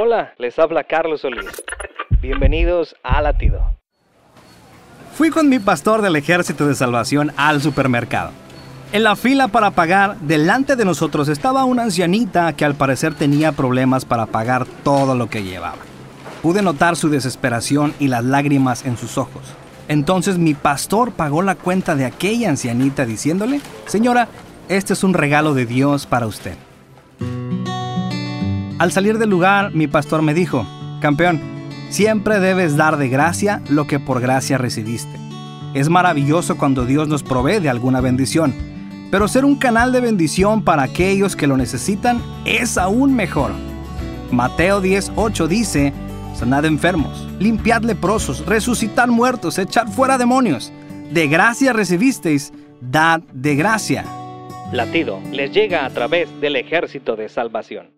Hola, les habla Carlos Solís. Bienvenidos a Latido. Fui con mi pastor del Ejército de Salvación al supermercado. En la fila para pagar, delante de nosotros estaba una ancianita que al parecer tenía problemas para pagar todo lo que llevaba. Pude notar su desesperación y las lágrimas en sus ojos. Entonces mi pastor pagó la cuenta de aquella ancianita diciéndole, Señora, este es un regalo de Dios para usted. Al salir del lugar, mi pastor me dijo, Campeón, siempre debes dar de gracia lo que por gracia recibiste. Es maravilloso cuando Dios nos provee de alguna bendición, pero ser un canal de bendición para aquellos que lo necesitan es aún mejor. Mateo 10:8 dice, sanad enfermos, limpiad leprosos, resucitar muertos, echar fuera demonios. De gracia recibisteis, dad de gracia. Latido les llega a través del ejército de salvación.